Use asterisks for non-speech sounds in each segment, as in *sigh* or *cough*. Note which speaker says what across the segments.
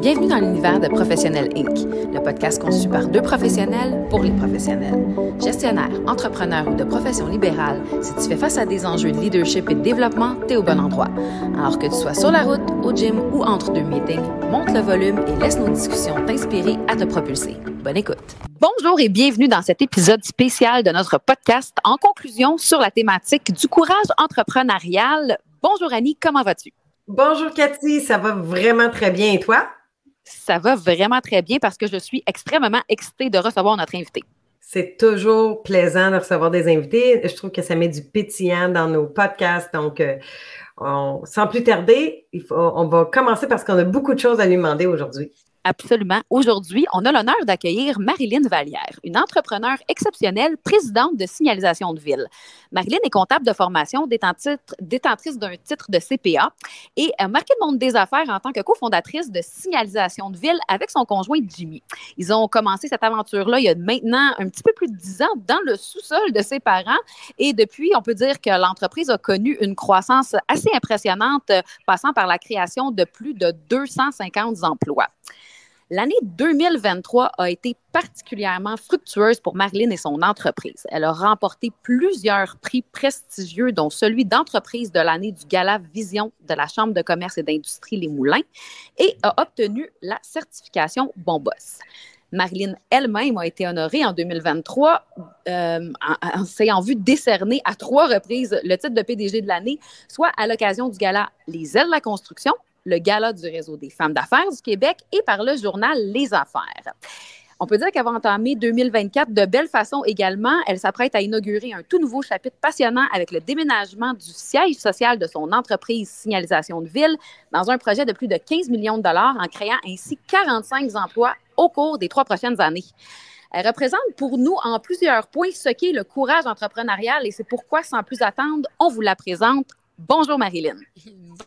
Speaker 1: Bienvenue dans l'univers de Professionnel Inc., le podcast conçu par deux professionnels pour les professionnels. Gestionnaire, entrepreneur ou de profession libérale, si tu fais face à des enjeux de leadership et de développement, t'es au bon endroit. Alors que tu sois sur la route, au gym ou entre deux meetings, monte le volume et laisse nos discussions t'inspirer à te propulser. Bonne écoute. Bonjour et bienvenue dans cet épisode spécial de notre podcast en conclusion sur la thématique du courage entrepreneurial. Bonjour Annie, comment vas-tu?
Speaker 2: Bonjour Cathy, ça va vraiment très bien et toi?
Speaker 1: Ça va vraiment très bien parce que je suis extrêmement excitée de recevoir notre invité.
Speaker 2: C'est toujours plaisant de recevoir des invités. Je trouve que ça met du pétillant dans nos podcasts. Donc, euh, sans plus tarder, on va commencer parce qu'on a beaucoup de choses à lui demander aujourd'hui.
Speaker 1: Absolument. Aujourd'hui, on a l'honneur d'accueillir Marilyn Vallière, une entrepreneure exceptionnelle, présidente de signalisation de ville. Marilyn est comptable de formation, détentrice d'un titre de CPA et a marqué le monde des affaires en tant que cofondatrice de signalisation de ville avec son conjoint Jimmy. Ils ont commencé cette aventure-là il y a maintenant un petit peu plus de dix ans dans le sous-sol de ses parents et depuis, on peut dire que l'entreprise a connu une croissance assez impressionnante, passant par la création de plus de 250 emplois. L'année 2023 a été particulièrement fructueuse pour Marilyn et son entreprise. Elle a remporté plusieurs prix prestigieux, dont celui d'entreprise de l'année du Gala Vision de la Chambre de commerce et d'industrie Les Moulins, et a obtenu la certification Bon Boss. Marilyn elle-même a été honorée en 2023 euh, en, en s'ayant vu décerner à trois reprises le titre de PDG de l'année, soit à l'occasion du gala Les ailes de la construction, le gala du réseau des femmes d'affaires du Québec et par le journal Les Affaires. On peut dire qu'avant d'entamer 2024 de belle façon également, elle s'apprête à inaugurer un tout nouveau chapitre passionnant avec le déménagement du siège social de son entreprise Signalisation de Ville dans un projet de plus de 15 millions de dollars en créant ainsi 45 emplois au cours des trois prochaines années. Elle représente pour nous en plusieurs points ce qu'est le courage entrepreneurial et c'est pourquoi, sans plus attendre, on vous la présente Bonjour Marilyn.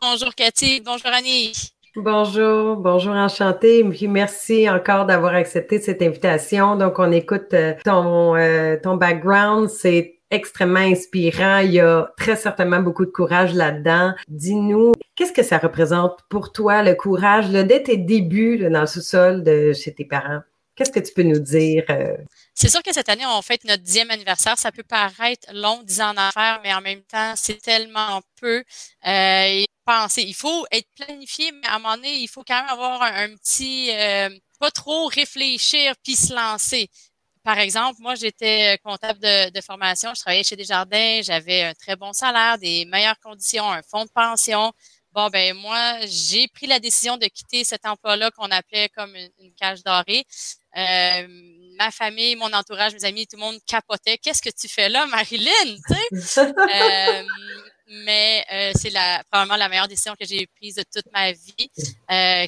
Speaker 3: Bonjour Cathy. Bonjour Annie.
Speaker 2: Bonjour, bonjour, enchantée. merci encore d'avoir accepté cette invitation. Donc, on écoute euh, ton, euh, ton background. C'est extrêmement inspirant. Il y a très certainement beaucoup de courage là-dedans. Dis-nous, qu'est-ce que ça représente pour toi, le courage, là, dès tes débuts dans le sous-sol de chez tes parents? Qu'est-ce que tu peux nous dire? Euh?
Speaker 3: C'est sûr que cette année, on fête notre dixième anniversaire. Ça peut paraître long, dix ans en affaires, mais en même temps, c'est tellement peu. Euh, penser. Il faut être planifié, mais à un moment donné, il faut quand même avoir un, petit, euh, pas trop réfléchir puis se lancer. Par exemple, moi, j'étais comptable de, de, formation, je travaillais chez Desjardins, j'avais un très bon salaire, des meilleures conditions, un fonds de pension. Bon, ben moi, j'ai pris la décision de quitter cet emploi-là qu'on appelait comme une, cage dorée. Euh, ma famille, mon entourage, mes amis, tout le monde capotait. Qu'est-ce que tu fais là, Marilyn? euh, mais euh, c'est la, probablement la meilleure décision que j'ai prise de toute ma vie.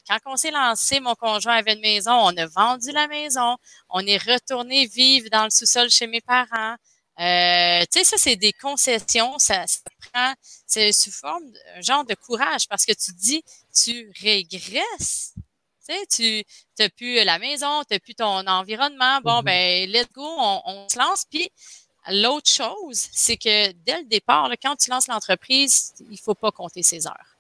Speaker 3: Quand on s'est lancé, mon conjoint avait une maison, on a vendu la maison, on est retourné vivre dans le sous-sol chez mes parents. Euh, tu sais, ça, c'est des concessions, ça, ça prend, c'est sous forme d'un genre de courage parce que tu dis, tu régresses. Tu sais, tu n'as plus la maison, tu n'as plus ton environnement. Bon, mm-hmm. ben, let's go, on, on se lance. Puis, l'autre chose, c'est que dès le départ, là, quand tu lances l'entreprise, il faut pas compter ses heures.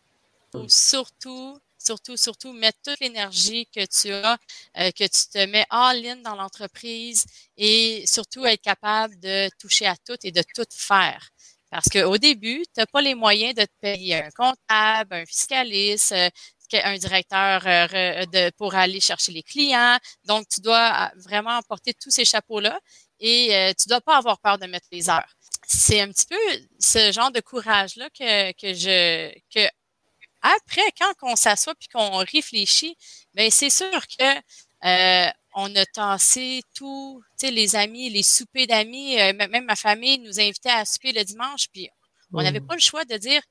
Speaker 3: Faut surtout surtout, surtout, mettre toute l'énergie que tu as, euh, que tu te mets all-in dans l'entreprise et surtout être capable de toucher à tout et de tout faire. Parce qu'au début, tu n'as pas les moyens de te payer un comptable, un fiscaliste, euh, un directeur euh, pour aller chercher les clients. Donc, tu dois vraiment porter tous ces chapeaux-là et tu dois pas avoir peur de mettre les heures. C'est un petit peu ce genre de courage-là que, que je que après, quand on s'assoit puis qu'on réfléchit, ben c'est sûr que euh, on a tassé tout, tu sais, les amis, les soupers d'amis, euh, même ma famille nous invitait à souper le dimanche, puis on n'avait mmh. pas le choix de dire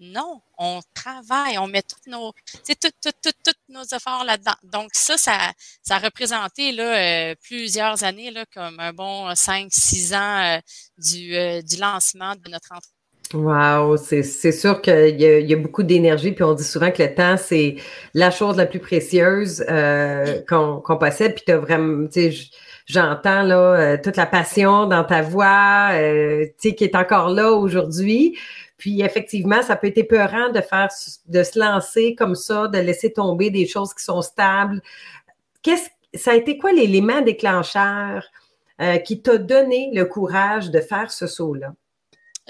Speaker 3: non, on travaille, on met toutes nos, toutes, toutes, toutes, toutes nos efforts là-dedans. Donc ça, ça, ça a représenté là, euh, plusieurs années, là, comme un bon 5-6 ans du, du lancement de notre entreprise
Speaker 2: Wow, c'est sûr qu'il y, y, a beaucoup d'énergie, puis on dit souvent que le temps, c'est la chose la plus précieuse euh, qu'on possède. Puis tu as vraiment, tu sais, j'entends là euh, toute la passion dans ta voix, euh, tu sais, qui est encore là aujourd'hui. Puis effectivement, ça peut être épeurant de faire, de se lancer comme ça, de laisser tomber des choses qui sont stables. Qu'est-ce, ça a été quoi l'élément déclencheur euh, qui t'a donné le courage de faire ce saut-là?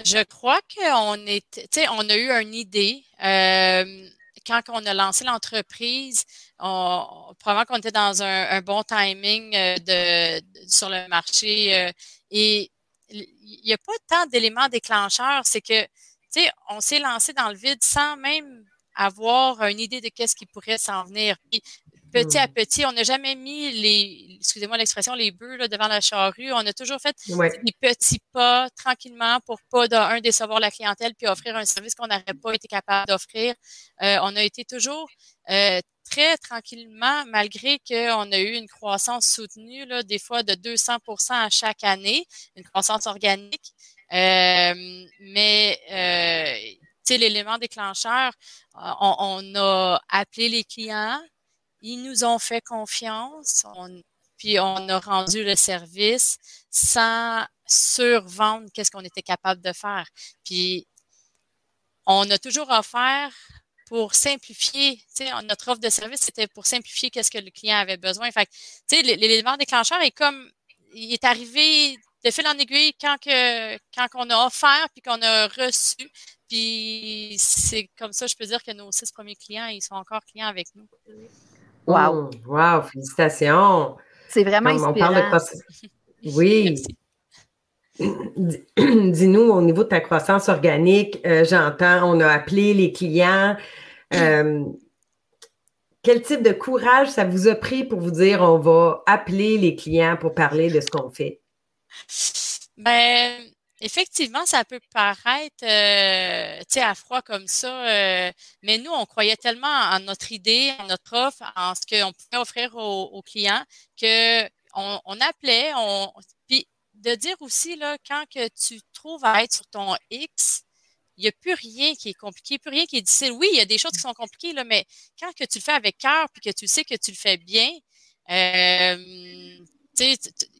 Speaker 3: Je crois qu'on on a eu une idée. Euh, quand on a lancé l'entreprise, probablement qu'on était dans un, bon timing euh, sur le marché et il n'y a pas tant d'éléments déclencheurs. C'est que on s'est lancé dans le vide sans même avoir une idée de qu'est-ce qui pourrait s'en venir. Petit à hmm. petit, on n'a jamais mis les, excusez-moi l'expression, les bœufs devant la charrue. On a toujours fait des petits pas tranquillement pour pas, d'un, décevoir la clientèle puis offrir un service qu'on n'aurait pas été capable d'offrir. Euh, on a été toujours euh, très tranquillement, malgré qu'on a eu une croissance soutenue, là, des fois de 200% à chaque année, une croissance organique. Euh, mais euh, l'élément déclencheur, on, a appelé les clients, ils nous ont fait confiance, puis on a rendu le service sans survendre qu'est-ce qu'on était capable de faire. Puis on a toujours offert pour simplifier, tu sais, notre offre de service, c'était pour simplifier qu'est-ce que le client avait besoin. Fait tu sais, l'élément déclencheur est comme, il est arrivé de fil en aiguille quand que quand on a offert puis qu'on a reçu. Puis c'est comme ça, je peux dire que nos six premiers clients, ils sont encore clients avec nous.
Speaker 2: Wow! Mmh, wow! Félicitations!
Speaker 1: C'est vraiment inspirant.
Speaker 2: Oui. *clears throat* Dis-nous, au niveau de ta croissance organique, euh, j'entends, on a appelé les clients. Euh, quel type de courage ça vous a pris pour vous dire on va appeler les clients pour parler de ce qu'on fait?
Speaker 3: Ben, effectivement, ça peut paraître, euh, à froid comme ça, euh, mais nous, on croyait tellement en notre idée, en notre offre, en ce qu'on pouvait offrir aux, clients, que on, appelait, on, puis de dire aussi là, quand que tu trouves à être sur ton X, il n'y a plus rien qui est compliqué, plus rien qui est difficile. Oui, il y a des choses qui sont compliquées, là, mais quand que tu le fais avec cœur, puis que tu sais que tu le fais bien, euh, tu sais,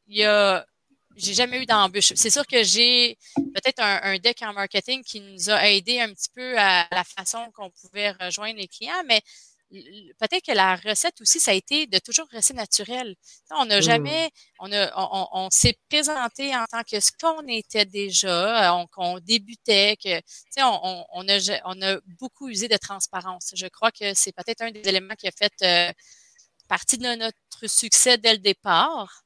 Speaker 3: il y a j'ai jamais eu d'embûche. C'est sûr que j'ai peut-être un, deck en marketing qui nous a aidé un petit peu à la façon qu'on pouvait rejoindre les clients, mais peut-être que la recette aussi, ça a été de toujours rester naturel. On n'a mmh. jamais, on, a, on, s'est présenté en tant que ce qu'on était déjà, euh, qu'on débutait, que, on, on, a, on a beaucoup usé de transparence. Je crois que c'est peut-être un des éléments qui a fait euh, partie de notre succès dès le départ.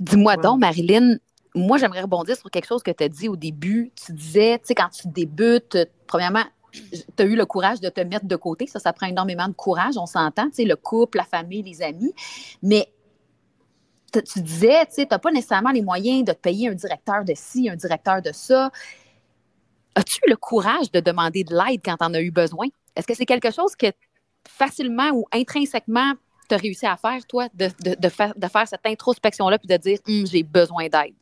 Speaker 1: Dis-moi donc, Marilyn, moi, j'aimerais rebondir sur quelque chose que tu as dit au début. Tu disais, tu sais, quand tu débutes, premièrement, tu as eu le courage de te mettre de côté. Ça, ça prend énormément de courage, on s'entend, tu sais, le couple, la famille, les amis. Mais tu disais, tu sais, tu n'as pas nécessairement les moyens de te payer un directeur de ci, un directeur de ça. As-tu eu le courage de demander de l'aide quand tu en as eu besoin? Est-ce que c'est quelque chose que facilement ou intrinsèquement tu as réussi à faire, toi, de, de, faire, cette introspection-là puis de dire hum, j'ai besoin d'aide?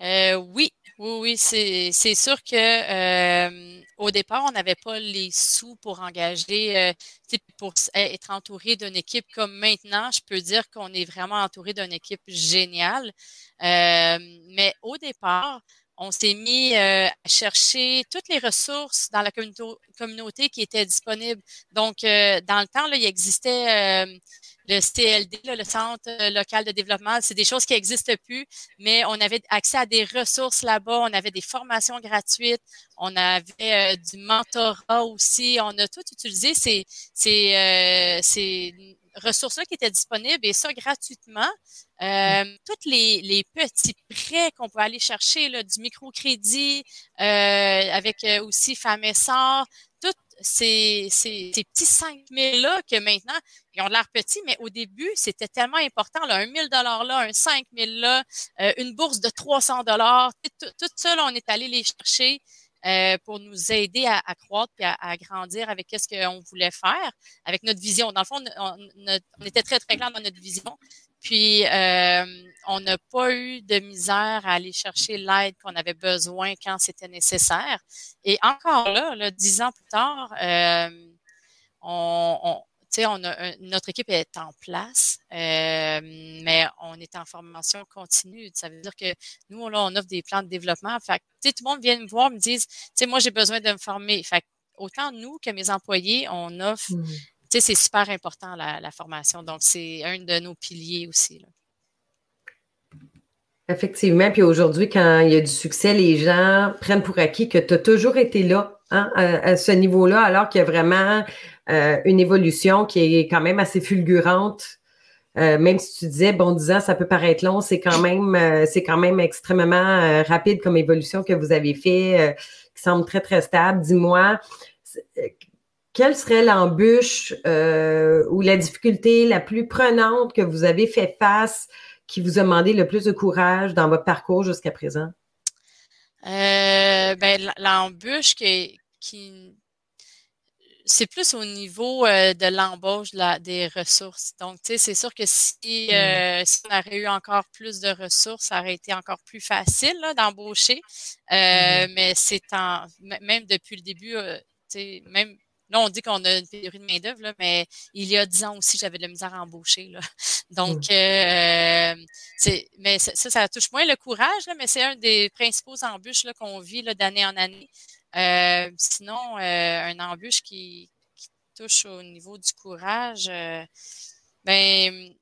Speaker 3: Euh, oui, oui, oui, c'est, sûr que euh, au départ, on n'avait pas les sous pour engager, euh, pour être entouré d'une équipe comme maintenant. Je peux dire qu'on est vraiment entouré d'une équipe géniale. mais au départ, on s'est mis à chercher toutes les ressources dans la communauté qui étaient disponibles. Donc, dans le temps, il existait le CLD, le Centre euh, local de développement, c'est des choses qui n'existent plus, mais on avait accès à des ressources là-bas, on avait des formations gratuites, on avait euh, du mentorat aussi, on a tout utilisé. Euh, ces ressources-là qui étaient disponibles et ça gratuitement. Euh, tous les, les, petits prêts qu'on peut aller chercher, là, du microcrédit, avec aussi Famessor, ces, ces, ces petits 5 000-là que maintenant, ils ont l'air petits, mais au début, c'était tellement important. Là, un 1000 là, un 5 000 là, euh, une bourse de 300 dollars. Tout, tout, ça, là, on est allé les chercher euh, pour nous aider à, à croître et à, à, grandir avec ce qu'on voulait faire, avec notre vision. Dans le fond, on, on, était très, très clair dans notre vision. Puis, euh, on n'a pas eu de misère à aller chercher l'aide qu'on avait besoin quand c'était nécessaire. Et encore là, là, dix ans plus tard, euh, on, on, on a, notre équipe est en place. mais on est en formation continue. Ça veut dire que nous, là, on offre des plans de développement. Fait que, tout le monde vient me voir, me disent, tu sais, moi, j'ai besoin de me former. Fait autant nous que mes employés, on offre, mmh. tu sais, c'est super important la, formation. Donc, c'est un de nos piliers aussi.
Speaker 2: Effectivement. Puis aujourd'hui, quand il y a du succès, les gens prennent pour acquis que tu as toujours été là hein, à, ce niveau-là, alors qu'il y a vraiment euh, une évolution qui est quand même assez fulgurante. Euh, même si tu disais, bon, 10 ans, ça peut paraître long, c'est quand même, euh, c'est quand même extrêmement rapide comme évolution que vous avez fait, qui semble très, très stable. Dis-moi, quelle serait l'embûche ou la difficulté la plus prenante que vous avez fait face qui vous a demandé le plus de courage dans votre parcours jusqu'à présent?
Speaker 3: Euh, ben, l'embûche qui c'est plus au niveau euh, de l'embauche des ressources. Donc, tu sais, c'est sûr que si, mmh. euh, si, on aurait eu encore plus de ressources, ça aurait été encore plus facile d'embaucher. Euh, mmh. Mais c'est en même depuis le début, tu sais, même Là, on dit qu'on a une pénurie de main-d'œuvre, mais il y a dix ans aussi, j'avais de la misère à embaucher. Là. *laughs* Donc, euh, c'est, mais ça, ça touche moins le courage, là, mais c'est un des principaux embûches qu'on vit d'année en année. Euh, sinon, euh, un embûche qui, qui, touche au niveau du courage, euh, ben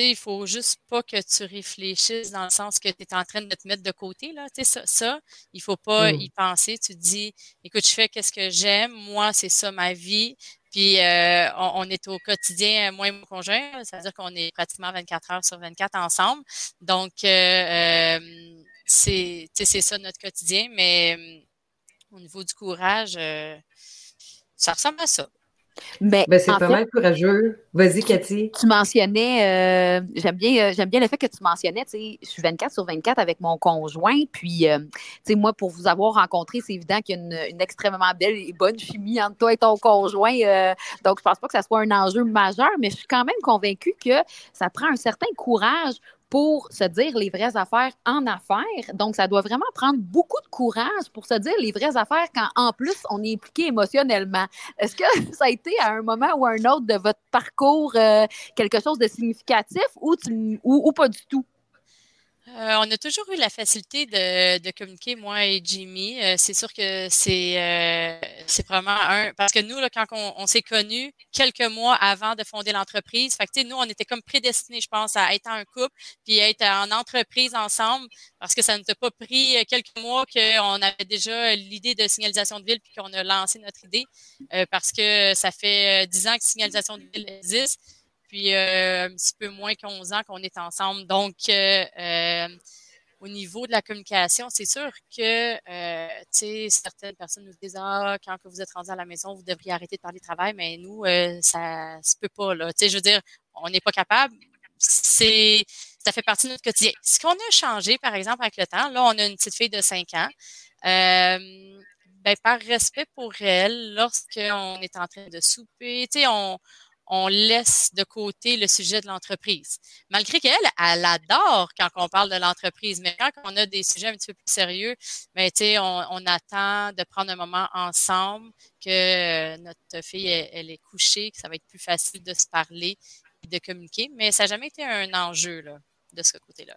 Speaker 3: il faut juste pas que tu réfléchisses dans le sens que tu es en train de te mettre de côté. Là. Ça, ça, il faut pas mmh. y penser. Tu te dis, écoute, je fais qu'est-ce que j'aime. Moi, c'est ça ma vie. Puis euh, on, est au quotidien, moi et mon conjoint. C'est-à-dire qu'on est pratiquement 24 heures sur 24 ensemble. Donc, euh, euh c'est ça notre quotidien. Mais au niveau du courage, euh, ça ressemble à ça.
Speaker 2: Ben, ben, c'est pas mal courageux. Vas-y, Cathy.
Speaker 1: Tu, mentionnais, euh, j'aime bien, euh, j'aime bien le fait que tu mentionnais, tu sais, je suis 24 sur 24 avec mon conjoint, puis, euh, tu sais, moi, pour vous avoir rencontré, c'est évident qu'il y a une, extrêmement belle et bonne chimie entre toi et ton conjoint, donc je pense pas que ça soit un enjeu majeur, mais je suis quand même convaincue que ça prend un certain courage pour se dire les vraies affaires en affaires. Donc, ça doit vraiment prendre beaucoup de courage pour se dire les vraies affaires quand, en plus, on est impliqué émotionnellement. Est-ce que *laughs* ça a été à un moment ou à un autre de votre parcours euh, quelque chose de significatif ou, ou pas du tout?
Speaker 3: Euh, on a toujours eu la facilité de, communiquer, moi et Jimmy. Euh, c'est sûr que c'est euh, c'est probablement un parce que nous, là, quand on, s'est connus quelques mois avant de fonder l'entreprise, fait nous, on était comme prédestinés, je pense, à être un couple puis à être en entreprise ensemble parce que ça ne t'a pas pris quelques mois qu'on avait déjà l'idée de signalisation de ville puis qu'on a lancé notre idée parce que ça fait dix ans que signalisation de ville existe puis euh, un petit peu moins qu'onze ans qu'on est ensemble. Donc, euh, euh, au niveau de la communication, c'est sûr que, euh, certaines personnes nous disent, ah, quand que vous êtes rendu à la maison, vous devriez arrêter de parler de travail, mais nous, ça se peut pas, là. Je veux dire, on n'est pas capable. C'est, ça fait partie de notre quotidien. Ce qu'on a changé, par exemple, avec le temps, là, on a une petite fille de 5 ans. Ben, par respect pour elle, lorsqu'on est en train de souper, on, on laisse de côté le sujet de l'entreprise. Malgré qu'elle, elle adore quand on parle de l'entreprise, mais quand on a des sujets un petit peu plus sérieux, ben, on, attend de prendre un moment ensemble, que notre fille, elle, est couchée, que ça va être plus facile de se parler et de communiquer. Mais ça n'a jamais été un enjeu de ce côté-là.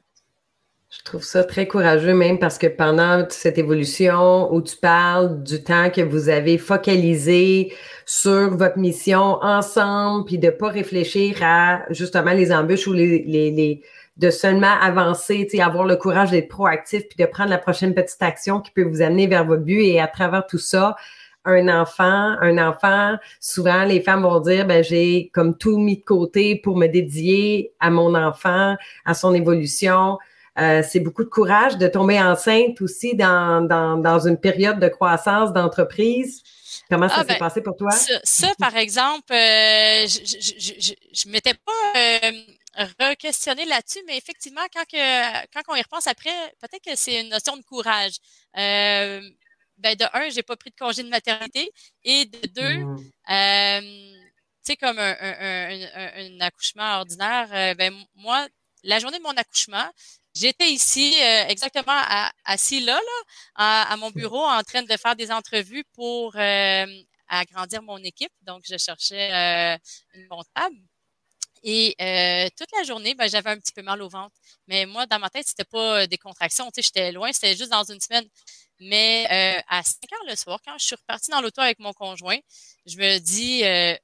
Speaker 2: Je trouve ça très courageux même parce que pendant cette évolution où tu parles du temps que vous avez focalisé sur votre mission ensemble, puis de pas réfléchir à justement les embûches ou les, les, de seulement avancer, avoir le courage d'être proactif, puis de prendre la prochaine petite action qui peut vous amener vers votre but et à travers tout ça, un enfant, un enfant, souvent les femmes vont dire ben j'ai comme tout mis de côté pour me dédier à mon enfant, à son évolution. Euh, c'est beaucoup de courage de tomber enceinte aussi dans, dans, dans une période de croissance d'entreprise. Comment ça ah, s'est ben, passé pour toi?
Speaker 3: Ça, par exemple, euh, je ne m'étais pas euh, re-questionné là-dessus, mais effectivement, quand, que, quand on y repense après, peut-être que c'est une notion de courage. Euh, ben de un, j'ai pas pris de congé de maternité, et de deux, mmh. tu sais, comme un, un, un, un, accouchement ordinaire, ben moi, la journée de mon accouchement, J'étais ici, euh, exactement assis là, là à, mon bureau, en train de faire des entrevues pour euh, agrandir mon équipe. Donc, je cherchais euh, une comptable. Et euh, toute la journée, ben, j'avais un petit peu mal au ventre. Mais moi, dans ma tête, c'était pas des contractions. Tu sais, j'étais loin, c'était juste dans une semaine. Mais euh, à 5 heures le soir, quand je suis repartie dans l'auto avec mon conjoint, je me dis, euh,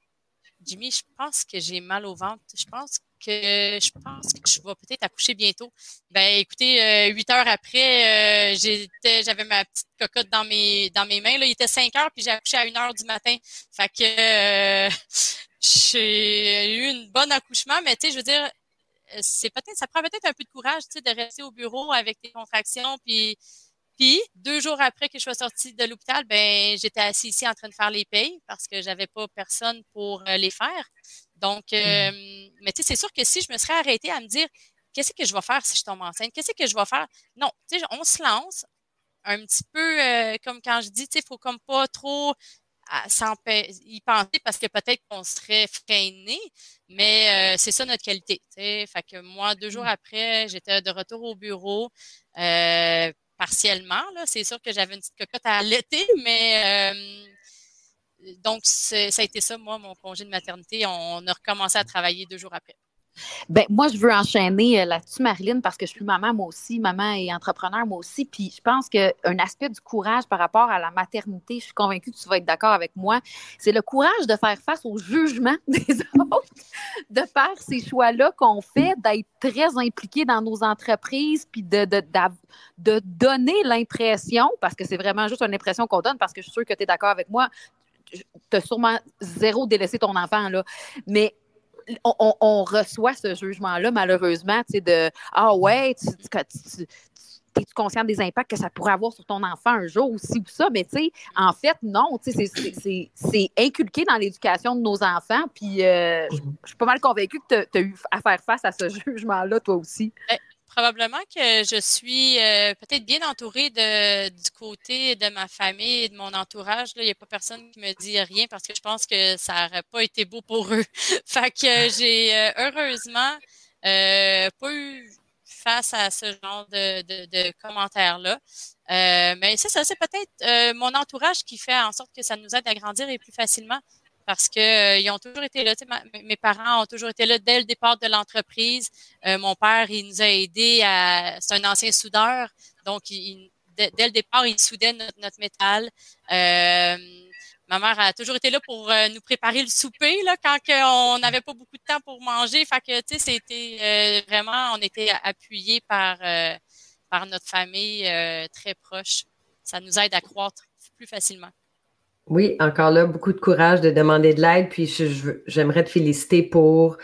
Speaker 3: Jimmy, je pense que j'ai mal au ventre. Je pense que je pense que je vais peut-être accoucher bientôt. Ben, écoutez, huit heures après, j'étais, j'avais ma petite cocotte dans mes dans mes mains. Là, il était 5 heures, puis j'ai accouché à 1 heure du matin. Fait que *laughs* j'ai eu une bonne accouchement, mais tu sais, je veux dire, c'est peut-être, ça prend peut-être un peu de courage, tu sais, de rester au bureau avec tes contractions, puis puis, deux jours après que je sois sortie de l'hôpital, ben j'étais assise ici en train de faire les payes parce que j'avais pas personne pour euh, les faire. Donc, mmh. euh, mais tu sais, c'est sûr que si je me serais arrêtée à me dire qu'est-ce que je vais faire si je tombe enceinte, qu'est-ce que je vais faire, non, tu sais, on se lance un petit peu euh, comme quand je dis, tu sais, il faut comme pas trop y penser parce que peut-être qu'on serait freiné, mais c'est ça notre qualité. sais. Fait que moi, deux jours mmh. après, j'étais de retour au bureau. Euh, partiellement. C'est sûr que j'avais une petite cocotte à l'été, mais euh, donc ça a été ça, moi, mon congé de maternité. On a recommencé à travailler deux jours après.
Speaker 1: Ben, moi, je veux enchaîner euh, là-dessus, Marilyn, parce que je suis maman, moi aussi, maman et entrepreneur, moi aussi. Puis je pense qu'un aspect du courage par rapport à la maternité, je suis convaincue que tu vas être d'accord avec moi, c'est le courage de faire face au jugement *laughs* des autres, de faire ces choix-là qu'on fait, d'être très impliqué dans nos entreprises, puis de, de, de donner l'impression, parce que c'est vraiment juste une impression qu'on donne, parce que je suis sûre que tu es d'accord avec moi, tu as sûrement zéro délaissé ton enfant, là. Mais on, reçoit ce jugement-là, malheureusement, tu sais, de Ah ouais, tu, tu, es conscient des impacts que ça pourrait avoir sur ton enfant un jour aussi ou ça? Mais tu sais, en fait, non, tu sais, c'est inculqué dans l'éducation de nos enfants. Puis euh, je suis pas mal convaincue que tu as, eu à faire face à ce *laughs* jugement-là, toi aussi.
Speaker 3: Probablement que je suis euh, peut-être bien entourée de, du côté de ma famille et de mon entourage. Il n'y a pas personne qui me dit rien parce que je pense que ça n'aurait pas été beau pour eux. *laughs* fait que j'ai euh, heureusement euh, pas eu face à ce genre de, de, de commentaires-là. mais ça, ça c'est peut-être mon entourage qui fait en sorte que ça nous aide à grandir et plus facilement parce que euh, ont toujours été là. mes parents ont toujours été là dès le départ de l'entreprise. Euh, mon père, il nous a aidés à. C'est un ancien soudeur, donc dès, le départ, il soudait notre, métal. Euh, ma mère a toujours été là pour nous préparer le souper là, quand on n'avait pas beaucoup de temps pour manger. Fait que tu sais, c'était vraiment, on était appuyés par par notre famille très proche. Ça nous aide à croître plus facilement.
Speaker 2: Oui, encore là, beaucoup de courage de demander de l'aide. Puis j'aimerais te féliciter pour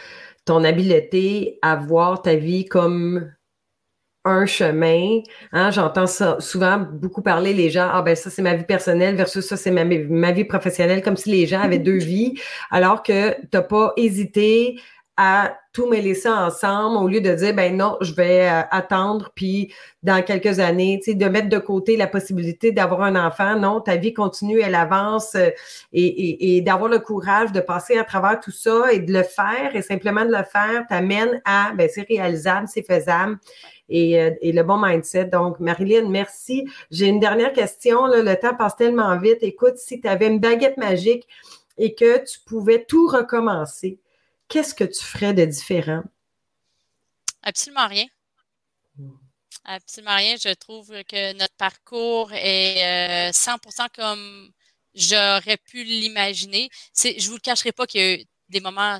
Speaker 2: ton habileté à voir ta vie comme un chemin. Hein? J'entends souvent beaucoup parler les gens, ah ben ça c'est ma vie personnelle versus ça c'est ma, ma, vie professionnelle, comme si les gens avaient deux *laughs* vies, alors que tu n'as pas hésité à tout mêler ça ensemble au lieu de dire ben non, je vais euh, attendre puis dans quelques années, tu sais, de mettre de côté la possibilité d'avoir un enfant. Non, ta vie continue, elle avance euh, et, et, d'avoir le courage de passer à travers tout ça et de le faire et simplement de le faire t'amène à ben c'est réalisable, c'est faisable. Et, euh, et, le bon mindset. Donc, Marilyn, merci. J'ai une dernière question. Là. Le temps passe tellement vite. Écoute, si tu avais une baguette magique et que tu pouvais tout recommencer, qu'est-ce que tu ferais de différent?
Speaker 3: Absolument rien. Absolument rien. Je trouve que notre parcours est 100% euh, comme j'aurais pu l'imaginer. Je vous le cacherai pas qu'il y a eu des moments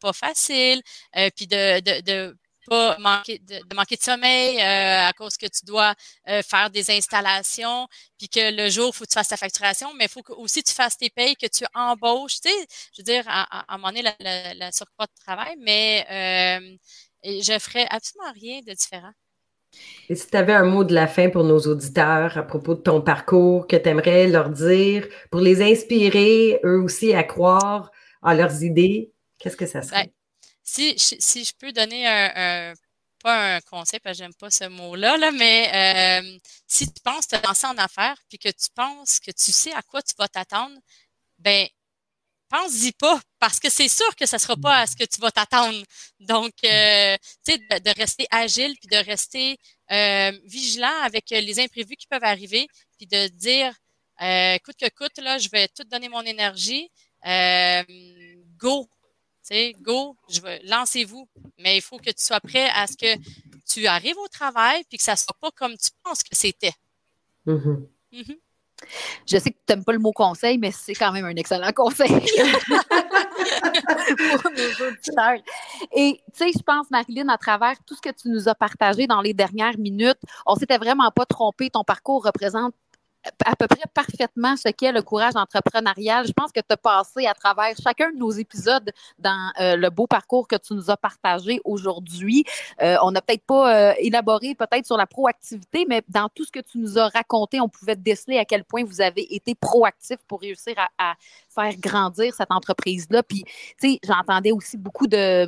Speaker 3: pas faciles, euh, puis de, de pas manquer de, manquer de sommeil euh, à cause que tu dois euh, faire des installations, puis que le jour, il faut que tu fasses ta facturation, mais il faut que aussi tu fasses tes payes, que tu embauches, tu sais, je veux dire, à, un moment donné, la, la, la surcroît de travail, mais euh, je ferais absolument rien de différent.
Speaker 2: Et si tu avais un mot de la fin pour nos auditeurs à propos de ton parcours que tu aimerais leur dire pour les inspirer, eux aussi, à croire à leurs idées, qu'est-ce que ça serait?
Speaker 3: Si, si je peux donner un, pas un conseil, parce que j'aime pas ce mot-là, là, mais euh, si tu penses te lancer en affaires, puis que tu penses que tu sais à quoi tu vas t'attendre, ben pense-y pas, parce que c'est sûr que ça sera pas à ce que tu vas t'attendre. Donc, euh, tu sais, de, rester agile, puis de rester euh, vigilant avec les imprévus qui peuvent arriver, puis de dire, euh, coûte que coûte, là, je vais tout donner mon énergie, go, sais, go, je veux, lancez-vous. Mais il faut que tu sois prêt à ce que tu arrives au travail puis que ça soit pas comme tu penses que c'était.
Speaker 2: Mm-hmm.
Speaker 3: Mhm.
Speaker 1: Je sais que tu n'aimes pas le mot conseil, mais c'est quand même un excellent conseil *laughs* pour nos auditeurs. Et tu sais, je pense, Marilyn, à travers tout ce que tu nous as partagé dans les dernières minutes, on s'était vraiment pas trompé. Ton parcours représente à peu près parfaitement ce qu'est le courage entrepreneurial. Je pense que tu as passé à travers chacun de nos épisodes dans euh, le beau parcours que tu nous as partagé aujourd'hui. Euh, on n'a peut-être pas euh, élaboré peut-être sur la proactivité, mais dans tout ce que tu nous as raconté, on pouvait déceler à quel point vous avez été proactif pour réussir à, à faire grandir cette entreprise-là. Puis, tu sais, j'entendais aussi beaucoup de,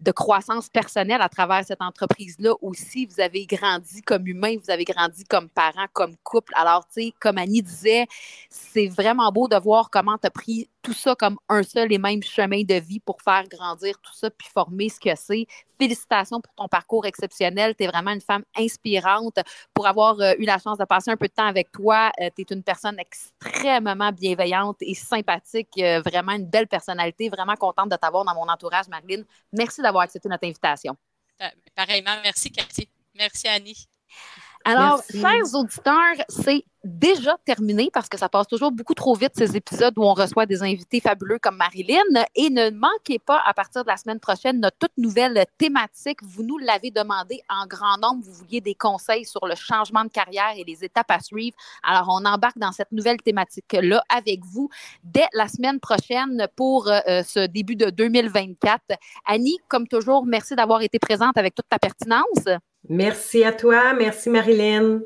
Speaker 1: de croissance personnelle à travers cette entreprise-là aussi. Vous avez grandi comme humain, vous avez grandi comme parent, comme couple. Alors, tu sais, comme Annie disait, c'est vraiment beau de voir comment tu as pris tout ça comme un seul et même chemin de vie pour faire grandir tout ça puis former ce que c'est. Félicitations pour ton parcours exceptionnel. Tu es vraiment une femme inspirante. Pour avoir euh, eu la chance de passer un peu de temps avec toi, euh, tu es une personne extrêmement bienveillante et sympathique. Euh, vraiment une belle personnalité. Vraiment contente de t'avoir dans mon entourage, Marilyn. Merci d'avoir accepté notre invitation.
Speaker 3: Pareillement, merci Cathy. Merci Annie.
Speaker 1: Alors, chers auditeurs, c'est déjà terminé parce que ça passe toujours beaucoup trop vite ces épisodes où on reçoit des invités fabuleux comme Marilyn. Et ne manquez pas à partir de la semaine prochaine notre toute nouvelle thématique. Vous nous l'avez demandé en grand nombre. Vous vouliez des conseils sur le changement de carrière et les étapes à suivre. Alors, on embarque dans cette nouvelle thématique-là avec vous dès la semaine prochaine pour euh, ce début de 2024. Annie, comme toujours, merci d'avoir été présente avec toute ta pertinence.
Speaker 2: Merci à toi. Merci Marilyn.